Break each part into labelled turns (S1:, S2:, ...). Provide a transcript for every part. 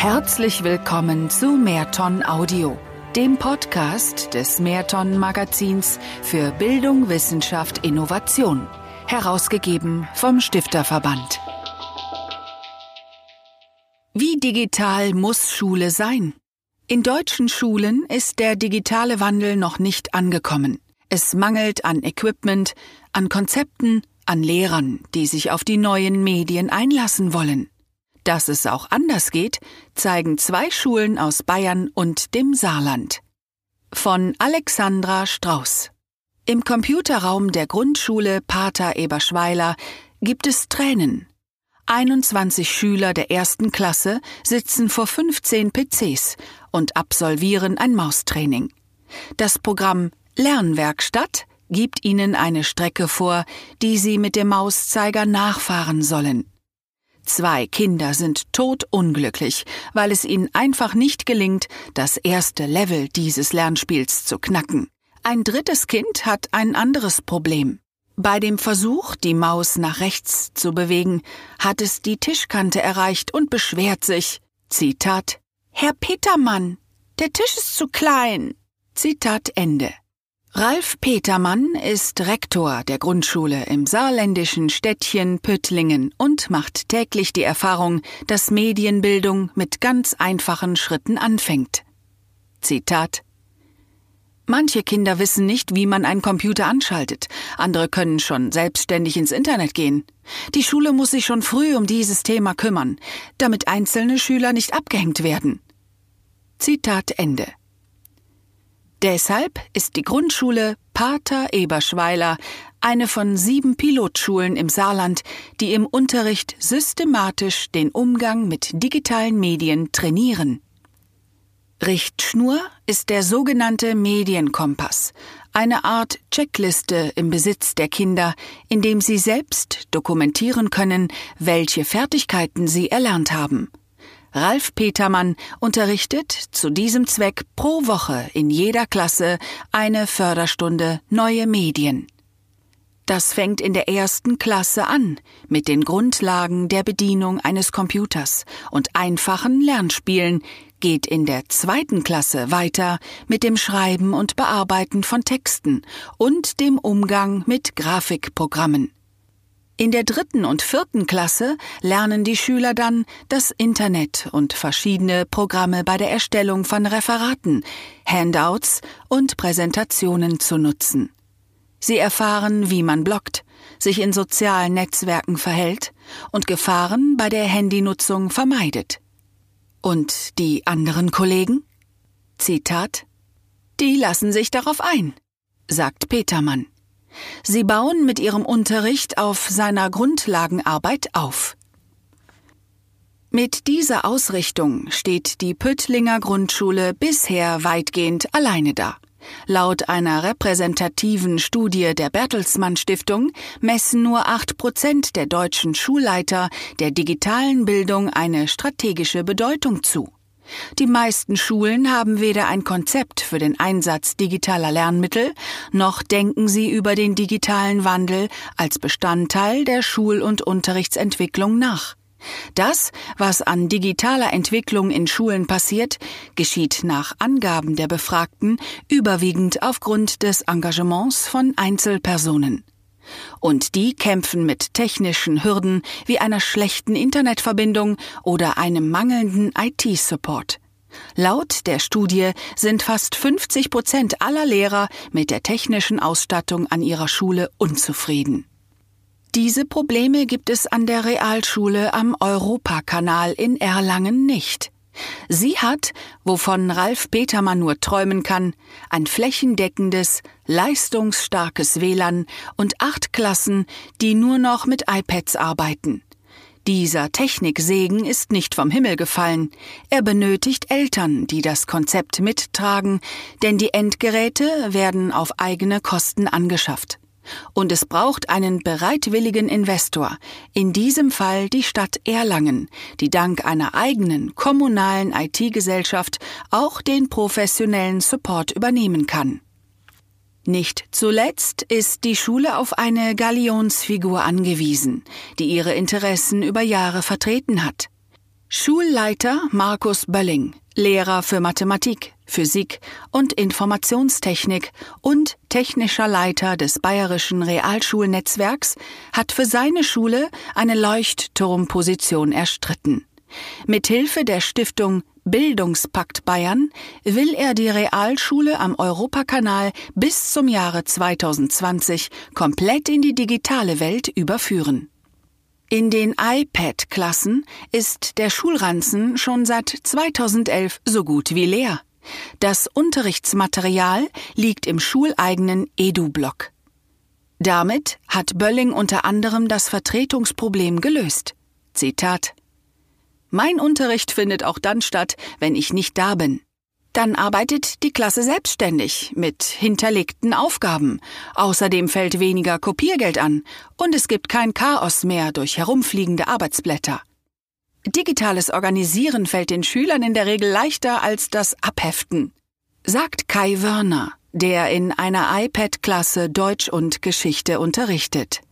S1: Herzlich willkommen zu Mehrton Audio, dem Podcast des Mehrton Magazins für Bildung, Wissenschaft, Innovation, herausgegeben vom Stifterverband. Wie digital muss Schule sein? In deutschen Schulen ist der digitale Wandel noch nicht angekommen. Es mangelt an Equipment, an Konzepten, an Lehrern, die sich auf die neuen Medien einlassen wollen. Dass es auch anders geht, zeigen zwei Schulen aus Bayern und dem Saarland. Von Alexandra Strauß. Im Computerraum der Grundschule Pater Eberschweiler gibt es Tränen. 21 Schüler der ersten Klasse sitzen vor 15 PCs und absolvieren ein Maustraining. Das Programm Lernwerkstatt gibt ihnen eine Strecke vor, die sie mit dem Mauszeiger nachfahren sollen. Zwei Kinder sind todunglücklich, weil es ihnen einfach nicht gelingt, das erste Level dieses Lernspiels zu knacken. Ein drittes Kind hat ein anderes Problem. Bei dem Versuch, die Maus nach rechts zu bewegen, hat es die Tischkante erreicht und beschwert sich. Zitat Herr Petermann, der Tisch ist zu klein. Zitat Ende. Ralf Petermann ist Rektor der Grundschule im saarländischen Städtchen Püttlingen und macht täglich die Erfahrung, dass Medienbildung mit ganz einfachen Schritten anfängt. Zitat Manche Kinder wissen nicht, wie man einen Computer anschaltet, andere können schon selbstständig ins Internet gehen. Die Schule muss sich schon früh um dieses Thema kümmern, damit einzelne Schüler nicht abgehängt werden. Zitat Ende. Deshalb ist die Grundschule Pater Eberschweiler eine von sieben Pilotschulen im Saarland, die im Unterricht systematisch den Umgang mit digitalen Medien trainieren. Richtschnur ist der sogenannte Medienkompass, eine Art Checkliste im Besitz der Kinder, in dem sie selbst dokumentieren können, welche Fertigkeiten sie erlernt haben. Ralf Petermann unterrichtet zu diesem Zweck pro Woche in jeder Klasse eine Förderstunde Neue Medien. Das fängt in der ersten Klasse an mit den Grundlagen der Bedienung eines Computers und einfachen Lernspielen, geht in der zweiten Klasse weiter mit dem Schreiben und Bearbeiten von Texten und dem Umgang mit Grafikprogrammen. In der dritten und vierten Klasse lernen die Schüler dann das Internet und verschiedene Programme bei der Erstellung von Referaten, Handouts und Präsentationen zu nutzen. Sie erfahren, wie man bloggt, sich in sozialen Netzwerken verhält und Gefahren bei der Handynutzung vermeidet. Und die anderen Kollegen? Zitat Die lassen sich darauf ein, sagt Petermann. Sie bauen mit ihrem Unterricht auf seiner Grundlagenarbeit auf. Mit dieser Ausrichtung steht die Püttlinger Grundschule bisher weitgehend alleine da. Laut einer repräsentativen Studie der Bertelsmann Stiftung messen nur acht Prozent der deutschen Schulleiter der digitalen Bildung eine strategische Bedeutung zu. Die meisten Schulen haben weder ein Konzept für den Einsatz digitaler Lernmittel, noch denken sie über den digitalen Wandel als Bestandteil der Schul- und Unterrichtsentwicklung nach. Das, was an digitaler Entwicklung in Schulen passiert, geschieht nach Angaben der Befragten überwiegend aufgrund des Engagements von Einzelpersonen. Und die kämpfen mit technischen Hürden wie einer schlechten Internetverbindung oder einem mangelnden IT-Support. Laut der Studie sind fast 50 Prozent aller Lehrer mit der technischen Ausstattung an ihrer Schule unzufrieden. Diese Probleme gibt es an der Realschule am Europakanal in Erlangen nicht. Sie hat, wovon Ralf Petermann nur träumen kann, ein flächendeckendes, leistungsstarkes WLAN und acht Klassen, die nur noch mit iPads arbeiten. Dieser Techniksegen ist nicht vom Himmel gefallen. Er benötigt Eltern, die das Konzept mittragen, denn die Endgeräte werden auf eigene Kosten angeschafft. Und es braucht einen bereitwilligen Investor, in diesem Fall die Stadt Erlangen, die dank einer eigenen kommunalen IT-Gesellschaft auch den professionellen Support übernehmen kann. Nicht zuletzt ist die Schule auf eine Galionsfigur angewiesen, die ihre Interessen über Jahre vertreten hat. Schulleiter Markus Bölling, Lehrer für Mathematik, Physik und Informationstechnik und technischer Leiter des Bayerischen Realschulnetzwerks, hat für seine Schule eine Leuchtturmposition erstritten. Mithilfe der Stiftung Bildungspakt Bayern will er die Realschule am Europakanal bis zum Jahre 2020 komplett in die digitale Welt überführen. In den iPad-Klassen ist der Schulranzen schon seit 2011 so gut wie leer. Das Unterrichtsmaterial liegt im schuleigenen Edu-Block. Damit hat Bölling unter anderem das Vertretungsproblem gelöst. Zitat Mein Unterricht findet auch dann statt, wenn ich nicht da bin. Dann arbeitet die Klasse selbstständig mit hinterlegten Aufgaben. Außerdem fällt weniger Kopiergeld an und es gibt kein Chaos mehr durch herumfliegende Arbeitsblätter. Digitales Organisieren fällt den Schülern in der Regel leichter als das Abheften, sagt Kai Wörner, der in einer iPad-Klasse Deutsch und Geschichte unterrichtet.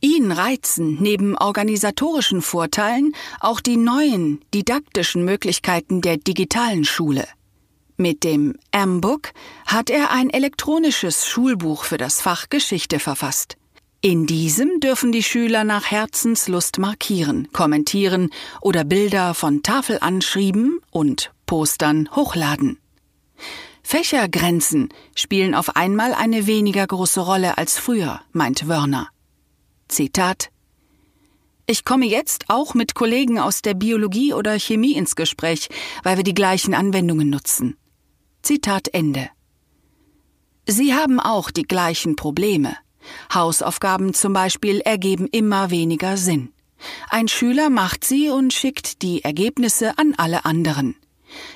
S1: Ihn reizen neben organisatorischen Vorteilen auch die neuen didaktischen Möglichkeiten der digitalen Schule. Mit dem M-Book hat er ein elektronisches Schulbuch für das Fach Geschichte verfasst. In diesem dürfen die Schüler nach Herzenslust markieren, kommentieren oder Bilder von Tafelanschrieben und Postern hochladen. Fächergrenzen spielen auf einmal eine weniger große Rolle als früher, meint Wörner. Zitat Ich komme jetzt auch mit Kollegen aus der Biologie oder Chemie ins Gespräch, weil wir die gleichen Anwendungen nutzen. Zitat Ende. Sie haben auch die gleichen Probleme. Hausaufgaben zum Beispiel ergeben immer weniger Sinn. Ein Schüler macht sie und schickt die Ergebnisse an alle anderen.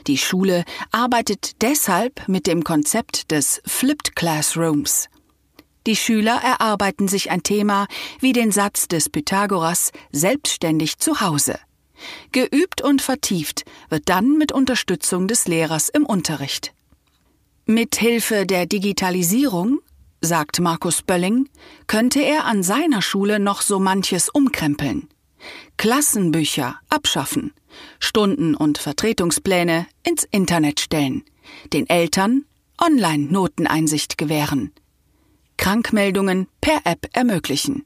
S1: Die Schule arbeitet deshalb mit dem Konzept des Flipped Classrooms. Die Schüler erarbeiten sich ein Thema wie den Satz des Pythagoras selbstständig zu Hause. Geübt und vertieft wird dann mit Unterstützung des Lehrers im Unterricht. Mit Hilfe der Digitalisierung, sagt Markus Bölling, könnte er an seiner Schule noch so manches umkrempeln. Klassenbücher abschaffen, Stunden- und Vertretungspläne ins Internet stellen, den Eltern Online-Noteneinsicht gewähren, Krankmeldungen per App ermöglichen.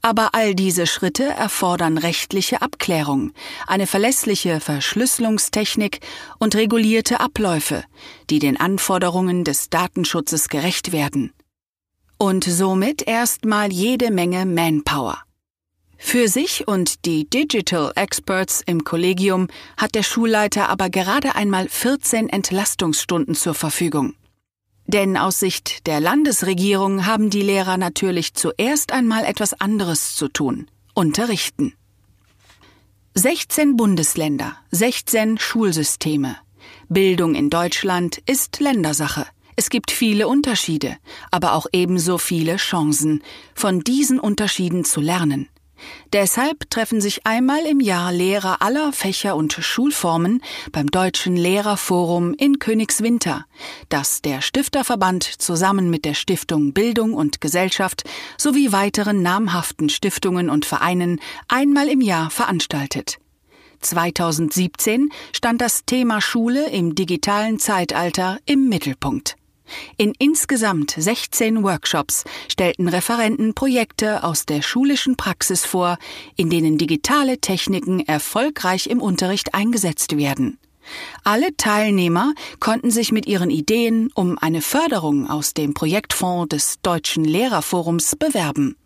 S1: Aber all diese Schritte erfordern rechtliche Abklärung, eine verlässliche Verschlüsselungstechnik und regulierte Abläufe, die den Anforderungen des Datenschutzes gerecht werden. Und somit erstmal jede Menge Manpower. Für sich und die Digital Experts im Kollegium hat der Schulleiter aber gerade einmal 14 Entlastungsstunden zur Verfügung. Denn aus Sicht der Landesregierung haben die Lehrer natürlich zuerst einmal etwas anderes zu tun. Unterrichten. 16 Bundesländer, 16 Schulsysteme. Bildung in Deutschland ist Ländersache. Es gibt viele Unterschiede, aber auch ebenso viele Chancen, von diesen Unterschieden zu lernen. Deshalb treffen sich einmal im Jahr Lehrer aller Fächer und Schulformen beim Deutschen Lehrerforum in Königswinter, das der Stifterverband zusammen mit der Stiftung Bildung und Gesellschaft sowie weiteren namhaften Stiftungen und Vereinen einmal im Jahr veranstaltet. 2017 stand das Thema Schule im digitalen Zeitalter im Mittelpunkt. In insgesamt 16 Workshops stellten Referenten Projekte aus der schulischen Praxis vor, in denen digitale Techniken erfolgreich im Unterricht eingesetzt werden. Alle Teilnehmer konnten sich mit ihren Ideen um eine Förderung aus dem Projektfonds des Deutschen Lehrerforums bewerben.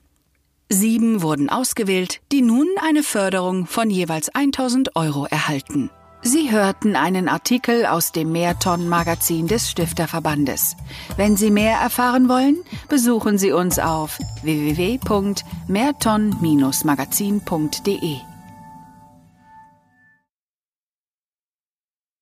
S1: Sieben wurden ausgewählt, die nun eine Förderung von jeweils 1000 Euro erhalten. Sie hörten einen Artikel aus dem Mehrton-Magazin des Stifterverbandes. Wenn Sie mehr erfahren wollen, besuchen Sie uns auf www.mehrton-magazin.de.